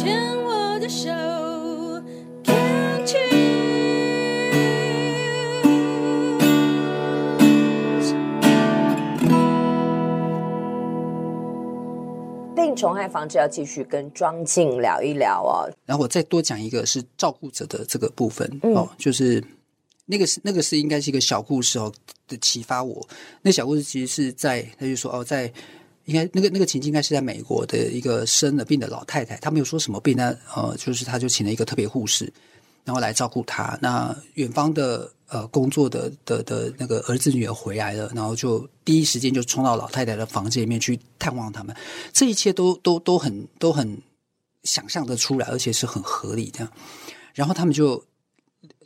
牵我的手，Can't you？病虫害防治要继续跟庄静聊一聊哦。然后我再多讲一个是照顾者的这个部分、嗯、哦，就是那个是那个是应该是一个小故事哦的启发我。那小故事其实是在他就说哦，在应该那个那个情境应该是在美国的一个生了病的老太太，她没有说什么病呢，呃，就是她就请了一个特别护士，然后来照顾她。那远方的。呃，工作的的的那个儿子女儿回来了，然后就第一时间就冲到老太太的房间里面去探望他们。这一切都都都很都很想象得出来，而且是很合理的。然后他们就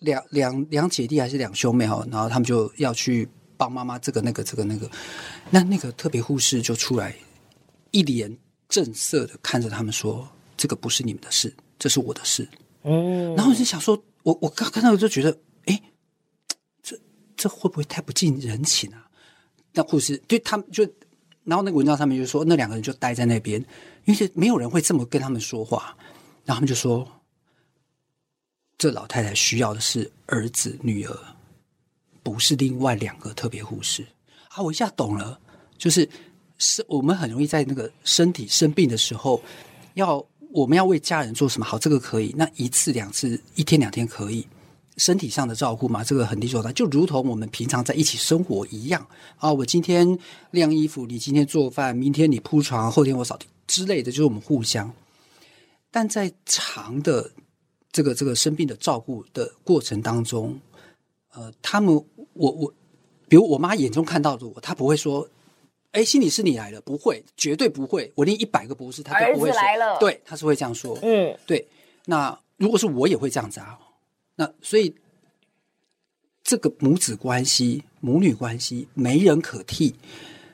两两两姐弟还是两兄妹哈，然后他们就要去帮妈妈这个那个这个那个。那那个特别护士就出来，一脸正色的看着他们说：“这个不是你们的事，这是我的事。”嗯，然后我就想说，我我刚看到我就觉得。哎这这会不会太不近人情啊？那护士对他们就，然后那个文章上面就说，那两个人就待在那边，因为没有人会这么跟他们说话。然后他们就说，这老太太需要的是儿子女儿，不是另外两个特别护士啊！我一下懂了，就是是我们很容易在那个身体生病的时候，要我们要为家人做什么？好，这个可以，那一次两次，一天两天可以。身体上的照顾嘛，这个很理所当然，就如同我们平常在一起生活一样啊。我今天晾衣服，你今天做饭，明天你铺床，后天我扫地之类的，就是我们互相。但在长的这个这个生病的照顾的过程当中，呃，他们我我，比如我妈眼中看到的我，她不会说：“哎，心理师你来了。”不会，绝对不会。我念一百个博士，她都不会说。来了，对，她是会这样说。嗯，对。那如果是我，也会这样子啊。那所以，这个母子关系、母女关系没人可替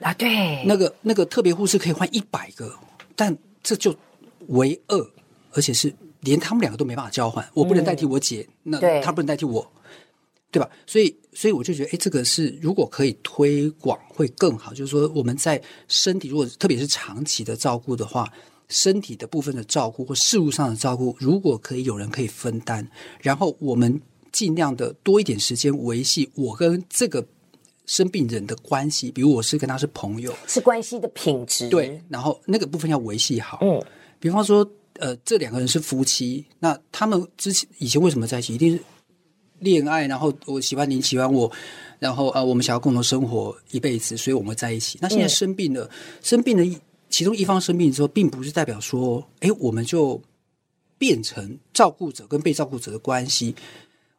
啊！对，那个那个特别护士可以换一百个，但这就为二，而且是连他们两个都没办法交换。我不能代替我姐，嗯、那她不能代替我，对，吧？所以，所以我就觉得，哎，这个是如果可以推广会更好。就是说，我们在身体如果特别是长期的照顾的话。身体的部分的照顾或事务上的照顾，如果可以有人可以分担，然后我们尽量的多一点时间维系我跟这个生病人的关系，比如我是跟他是朋友，是关系的品质。对，然后那个部分要维系好。嗯，比方说，呃，这两个人是夫妻，那他们之前以前为什么在一起？一定是恋爱，然后我喜欢你，喜欢我，然后啊，我们想要共同生活一辈子，所以我们在一起。那现在生病了，嗯、生病了。其中一方生病之后，并不是代表说，哎，我们就变成照顾者跟被照顾者的关系，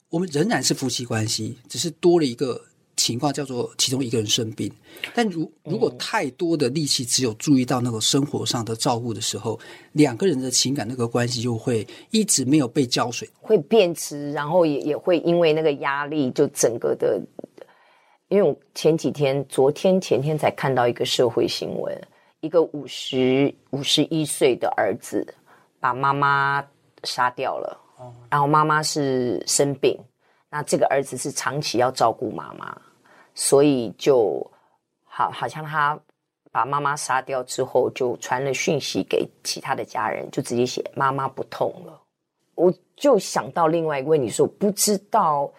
我们仍然是夫妻关系，只是多了一个情况，叫做其中一个人生病。但如如果太多的力气只有注意到那个生活上的照顾的时候，两个人的情感那个关系就会一直没有被浇水，会变质，然后也也会因为那个压力，就整个的。因为我前几天、昨天、前天才看到一个社会新闻。一个五十五十一岁的儿子把妈妈杀掉了，然后妈妈是生病，那这个儿子是长期要照顾妈妈，所以就好好像他把妈妈杀掉之后，就传了讯息给其他的家人，就直接写妈妈不痛了。我就想到另外一个问题，说不知道。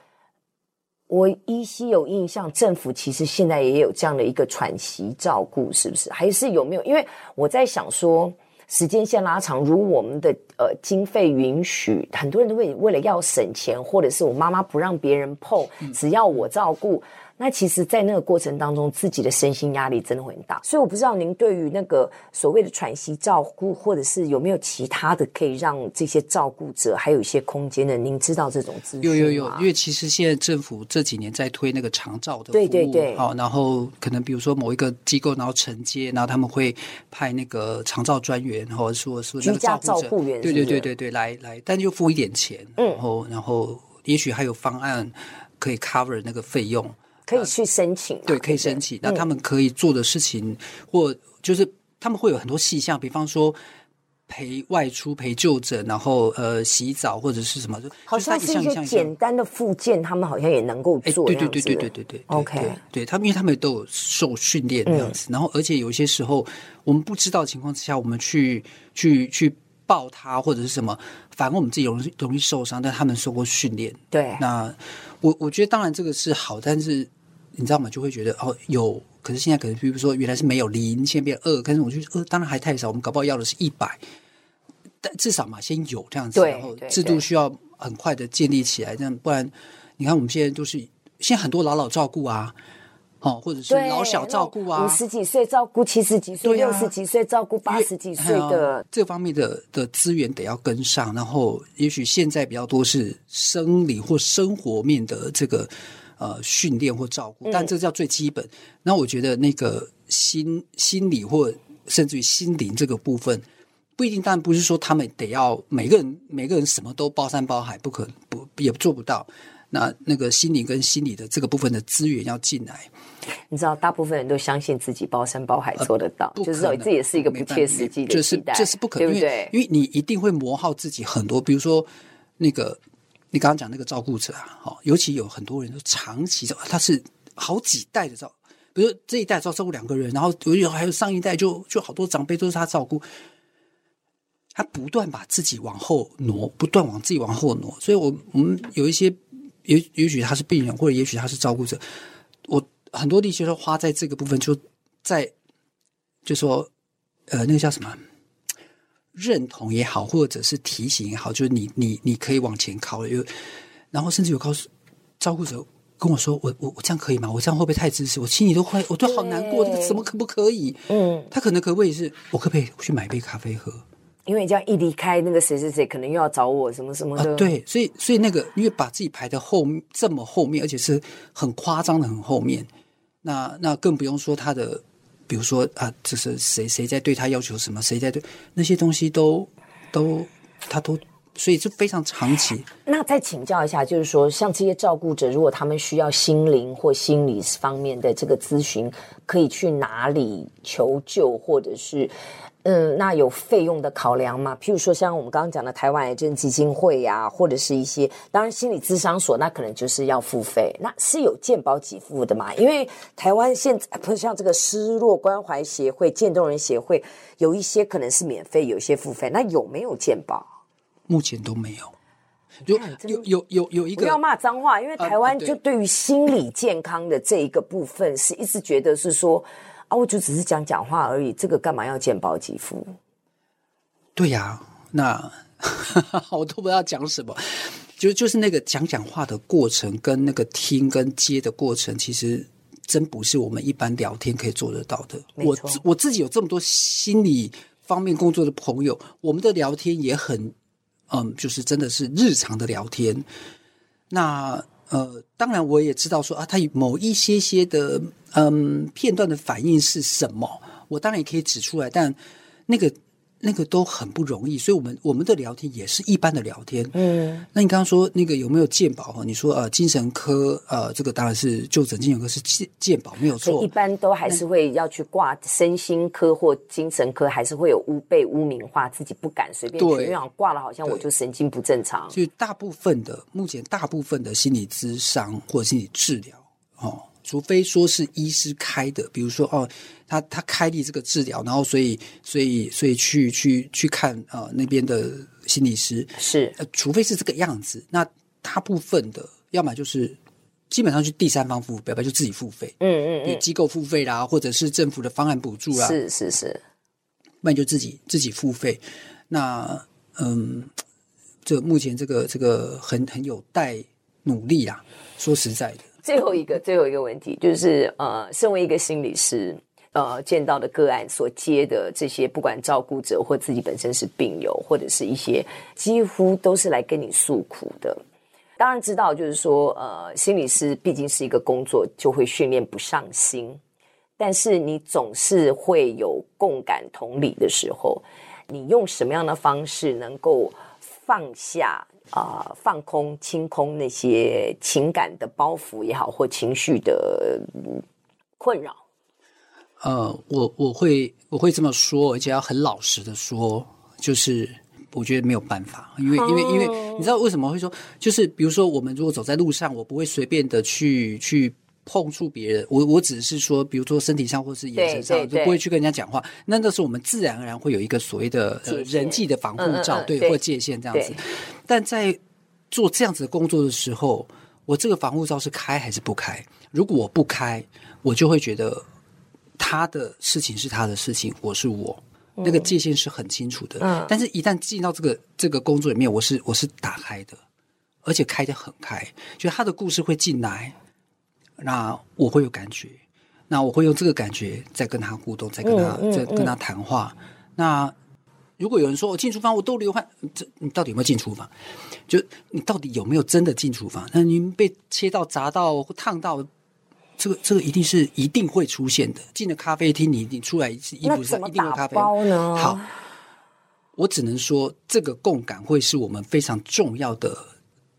我依稀有印象，政府其实现在也有这样的一个喘息照顾，是不是？还是有没有？因为我在想说，时间线拉长，如我们的呃经费允许，很多人都会为了要省钱，或者是我妈妈不让别人碰，只要我照顾。那其实，在那个过程当中，自己的身心压力真的会很大。所以，我不知道您对于那个所谓的喘息照顾，或者是有没有其他的可以让这些照顾者还有一些空间的？您知道这种资讯吗？有有有，因为其实现在政府这几年在推那个长照的服务，对对对，好，然后可能比如说某一个机构，然后承接，然后他们会派那个长照专员，或者说说居家照顾员，对对对对对，来来，但就付一点钱，嗯，然后然后也许还有方案可以 cover 那个费用。可以去申请，对，可以申请。那他们可以做的事情，嗯、或就是他们会有很多细项，比方说陪外出、陪就诊，然后呃洗澡或者是什么，好像是一些简单的附件，他们好像也能够做。对对对对对对对，OK，对，他们，因为他们都有受训练这样子。嗯、然后，而且有些时候我们不知道情况之下，我们去去去抱他或者是什么，反而我们自己容易容易受伤。但他们受过训练，对。那我我觉得当然这个是好，但是你知道吗？就会觉得哦有，可是现在可能比如说原来是没有零，现在变二，可是我觉得二当然还太少，我们搞不好要的是一百。但至少嘛，先有这样子，然后制度需要很快的建立起来，这样不然，你看我们现在都是现在很多老老照顾啊，哦，或者是老小照顾啊，五十几岁照顾七十几岁，六十几岁照顾八十几岁的，这方面的的资源得要跟上。然后，也许现在比较多是生理或生活面的这个呃训练或照顾，但这叫最基本。那、嗯、我觉得那个心心理或甚至于心灵这个部分。不一定，但不是说他们得要每个人每个人什么都包山包海，不可不也做不到。那那个心理跟心理的这个部分的资源要进来。你知道，大部分人都相信自己包山包海做得到，呃、就是这也是一个不切实际的期待，这是不可能，对不对？因为因为你一定会磨耗自己很多，比如说那个你刚刚讲那个照顾者啊，好，尤其有很多人都长期照，他是好几代的照，比如说这一代照照顾两个人，然后有还有上一代就就好多长辈都是他照顾。他不断把自己往后挪，不断往自己往后挪，所以我，我我们有一些，也也许他是病人，或者也许他是照顾者，我很多力气都花在这个部分，就在就说，呃，那个叫什么，认同也好，或者是提醒也好，就是你你你可以往前靠了，有，然后甚至有告诉照顾者跟我说，我我我这样可以吗？我这样会不会太自私？我心里都会，我都好难过，这个怎么可不可以？嗯，他可能可不可以是，我可不可以去买杯咖啡喝？因为这样一离开，那个谁谁谁可能又要找我什么什么的。呃、对，所以所以那个，因为把自己排在后这么后面，而且是很夸张的很后面，那那更不用说他的，比如说啊，就是谁谁在对他要求什么，谁在对那些东西都都他都，所以就非常长期。那再请教一下，就是说，像这些照顾者，如果他们需要心灵或心理方面的这个咨询，可以去哪里求救，或者是？嗯，那有费用的考量吗？譬如说，像我们刚刚讲的台湾癌症基金会呀、啊，或者是一些，当然心理咨商所，那可能就是要付费。那是有健保给付的嘛？因为台湾现在不是像这个失落关怀协会、渐冻人协会，有一些可能是免费，有一些付费。那有没有健保？目前都没有。有有有有有一个，不要骂脏话，因为台湾就对于心理健康的这一个部分，是一直觉得是说。啊，我就只是讲讲话而已，这个干嘛要健保给付？对呀、啊，那 我都不知道讲什么，就就是那个讲讲话的过程，跟那个听跟接的过程，其实真不是我们一般聊天可以做得到的。我我自己有这么多心理方面工作的朋友，我们的聊天也很，嗯，就是真的是日常的聊天。那。呃，当然我也知道说啊，他有某一些些的嗯片段的反应是什么，我当然也可以指出来，但那个。那个都很不容易，所以我们我们的聊天也是一般的聊天。嗯，那你刚刚说那个有没有鉴宝哈？你说呃，精神科呃，这个当然是就诊精神科是鉴鉴宝没有错，一般都还是会要去挂身心科或精神科，还是会有污被污名化，自己不敢随便去，因为挂了好像我就神经不正常。所以大部分的目前大部分的心理咨商或者心理治疗哦。除非说是医师开的，比如说哦，他他开立这个治疗，然后所以所以所以去去去看啊、呃、那边的心理师。是、呃，除非是这个样子，那大部分的要么就是基本上是第三方付费，要不然就自己付费，嗯嗯嗯，机构付费啦，或者是政府的方案补助啦，是是是，那你就自己自己付费。那嗯，这目前这个这个很很有待努力啦，说实在的。最后一个最后一个问题就是，呃，身为一个心理师，呃，见到的个案所接的这些，不管照顾者或自己本身是病友，或者是一些几乎都是来跟你诉苦的。当然知道，就是说，呃，心理师毕竟是一个工作，就会训练不上心。但是你总是会有共感同理的时候，你用什么样的方式能够放下？啊、呃，放空、清空那些情感的包袱也好，或情绪的困扰。呃，我我会我会这么说，而且要很老实的说，就是我觉得没有办法，因为因为因为你知道为什么会说，就是比如说我们如果走在路上，我不会随便的去去碰触别人，我我只是说，比如说身体上或是眼神上，就不会去跟人家讲话。那那时候我们自然而然会有一个所谓的、呃、人际的防护罩，嗯嗯嗯对，或界限这样子。但在做这样子的工作的时候，我这个防护罩是开还是不开？如果我不开，我就会觉得他的事情是他的事情，我是我，嗯、那个界限是很清楚的。嗯，但是一旦进到这个这个工作里面，我是我是打开的，而且开得很开，就他的故事会进来。那我会有感觉，那我会用这个感觉再跟他互动，再跟他、嗯、再跟他谈话。嗯、那如果有人说我进厨房我都流汗，这你到底有没有进厨房？就你到底有没有真的进厨房？那您被切到、砸到、烫到，这个这个一定是一定会出现的。进了咖啡厅，你你出来衣服上一定有咖啡包呢？好，我只能说这个共感会是我们非常重要的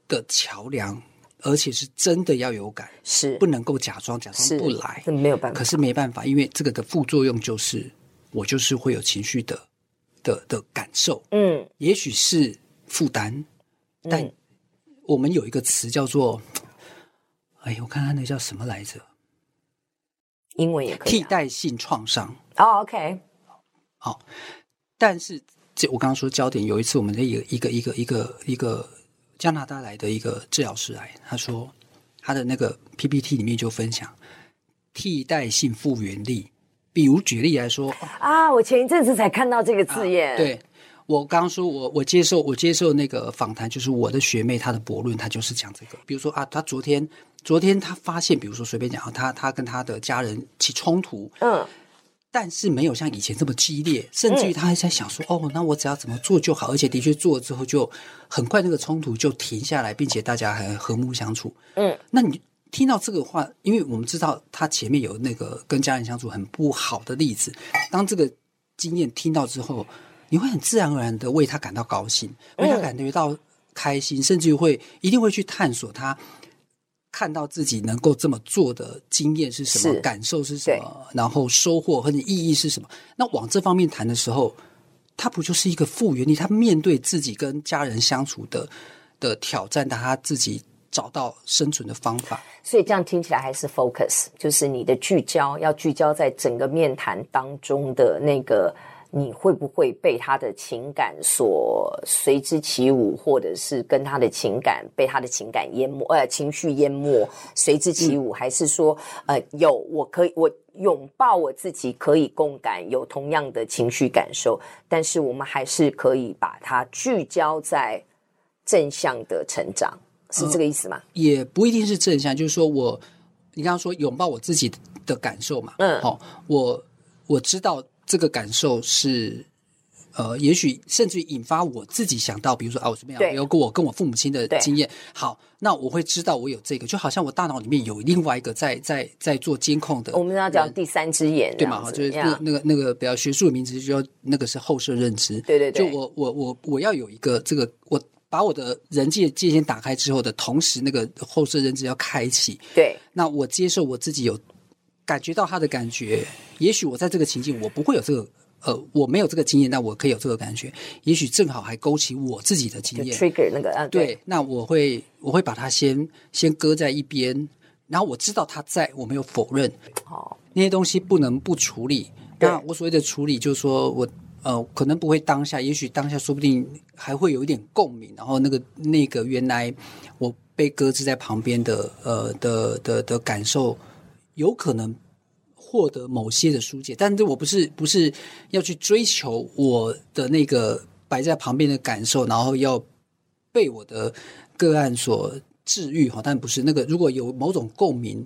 的桥梁。而且是真的要有感，是不能够假装假装不来，没有办法。可是没办法，因为这个的副作用就是我就是会有情绪的的的感受，嗯，也许是负担，但我们有一个词叫做，哎，我看看那叫什么来着？英文也可以，替代性创伤。哦，OK，好，但是这我刚刚说焦点，有一次我们的一个一个一个一个一个。加拿大来的一个治疗师来，他说他的那个 PPT 里面就分享替代性复原力，比如举例来说啊，我前一阵子才看到这个字眼。啊、对，我刚刚说我我接受我接受那个访谈，就是我的学妹她的博论，她就是讲这个。比如说啊，她昨天昨天她发现，比如说随便讲啊，她她跟她的家人起冲突，嗯。但是没有像以前这么激烈，甚至于他还在想说：“嗯、哦，那我只要怎么做就好。”而且的确做了之后，就很快那个冲突就停下来，并且大家还和睦相处。嗯，那你听到这个话，因为我们知道他前面有那个跟家人相处很不好的例子，当这个经验听到之后，你会很自然而然的为他感到高兴，为他感觉到开心，嗯、甚至于会一定会去探索他。看到自己能够这么做的经验是什么，感受是什么，然后收获和你意义是什么？那往这方面谈的时候，他不就是一个复原力？他面对自己跟家人相处的的挑战，但他自己找到生存的方法。所以这样听起来还是 focus，就是你的聚焦要聚焦在整个面谈当中的那个。你会不会被他的情感所随之起舞，或者是跟他的情感被他的情感淹没？呃，情绪淹没，随之起舞，嗯、还是说，呃，有我可以我拥抱我自己，可以共感，有同样的情绪感受，但是我们还是可以把它聚焦在正向的成长，是这个意思吗？呃、也不一定是正向，就是说我你刚刚说拥抱我自己的感受嘛，嗯，好、哦，我我知道。这个感受是，呃，也许甚至于引发我自己想到，比如说啊，我怎么样，有过我跟我父母亲的经验。好，那我会知道我有这个，就好像我大脑里面有另外一个在在在做监控的。我们要讲第三只眼，对吗？就是那那个那个比较学术的名词，就叫那个是后设认知。对对对，就我我我我要有一个这个，我把我的人际界限打开之后的同时，那个后设认知要开启。对，那我接受我自己有。感觉到他的感觉，也许我在这个情境我不会有这个，呃，我没有这个经验，但我可以有这个感觉。也许正好还勾起我自己的经验，trigger 那个啊，对，对，那我会我会把它先先搁在一边，然后我知道他在，我没有否认。好，那些东西不能不处理。那我所谓的处理，就是说我呃，可能不会当下，也许当下说不定还会有一点共鸣，然后那个那个原来我被搁置在旁边的呃的的的，的感受。有可能获得某些的疏解，但是我不是不是要去追求我的那个摆在旁边的感受，然后要被我的个案所治愈哈。但不是那个，如果有某种共鸣，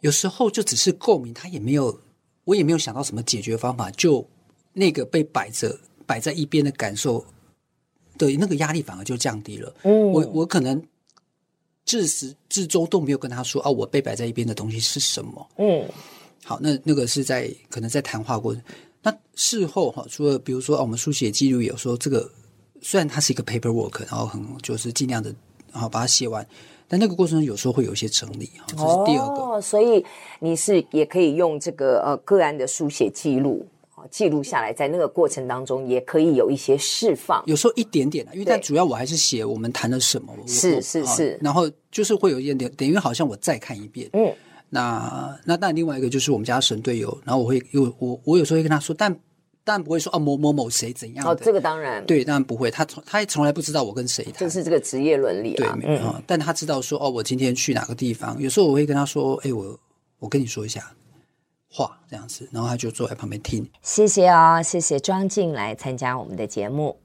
有时候就只是共鸣，他也没有，我也没有想到什么解决方法，就那个被摆着摆在一边的感受的那个压力反而就降低了。嗯，我我可能。自始至终都没有跟他说啊，我被摆在一边的东西是什么？嗯，好，那那个是在可能在谈话过程。那事后哈，除了比如说啊，我们书写记录有说这个，虽然它是一个 paperwork，然后很就是尽量的，然后把它写完，但那个过程中有时候会有一些整理。这是第二个。哦，所以你是也可以用这个呃个案的书写记录。记录下来，在那个过程当中，也可以有一些释放。有时候一点点的，因为但主要我还是写我们谈了什么。是是是，然后就是会有一点点，等于好像我再看一遍。嗯，那那但另外一个就是我们家神队友，然后我会有我我有时候会跟他说，但但不会说哦某某某谁怎样哦，这个当然对，当然不会，他从他也从来不知道我跟谁谈，就是这个职业伦理啊，对，嗯，但他知道说哦，我今天去哪个地方，有时候我会跟他说，哎，我我跟你说一下话这样子，然后他就坐在旁边听。谢谢、哦，谢谢庄静来参加我们的节目。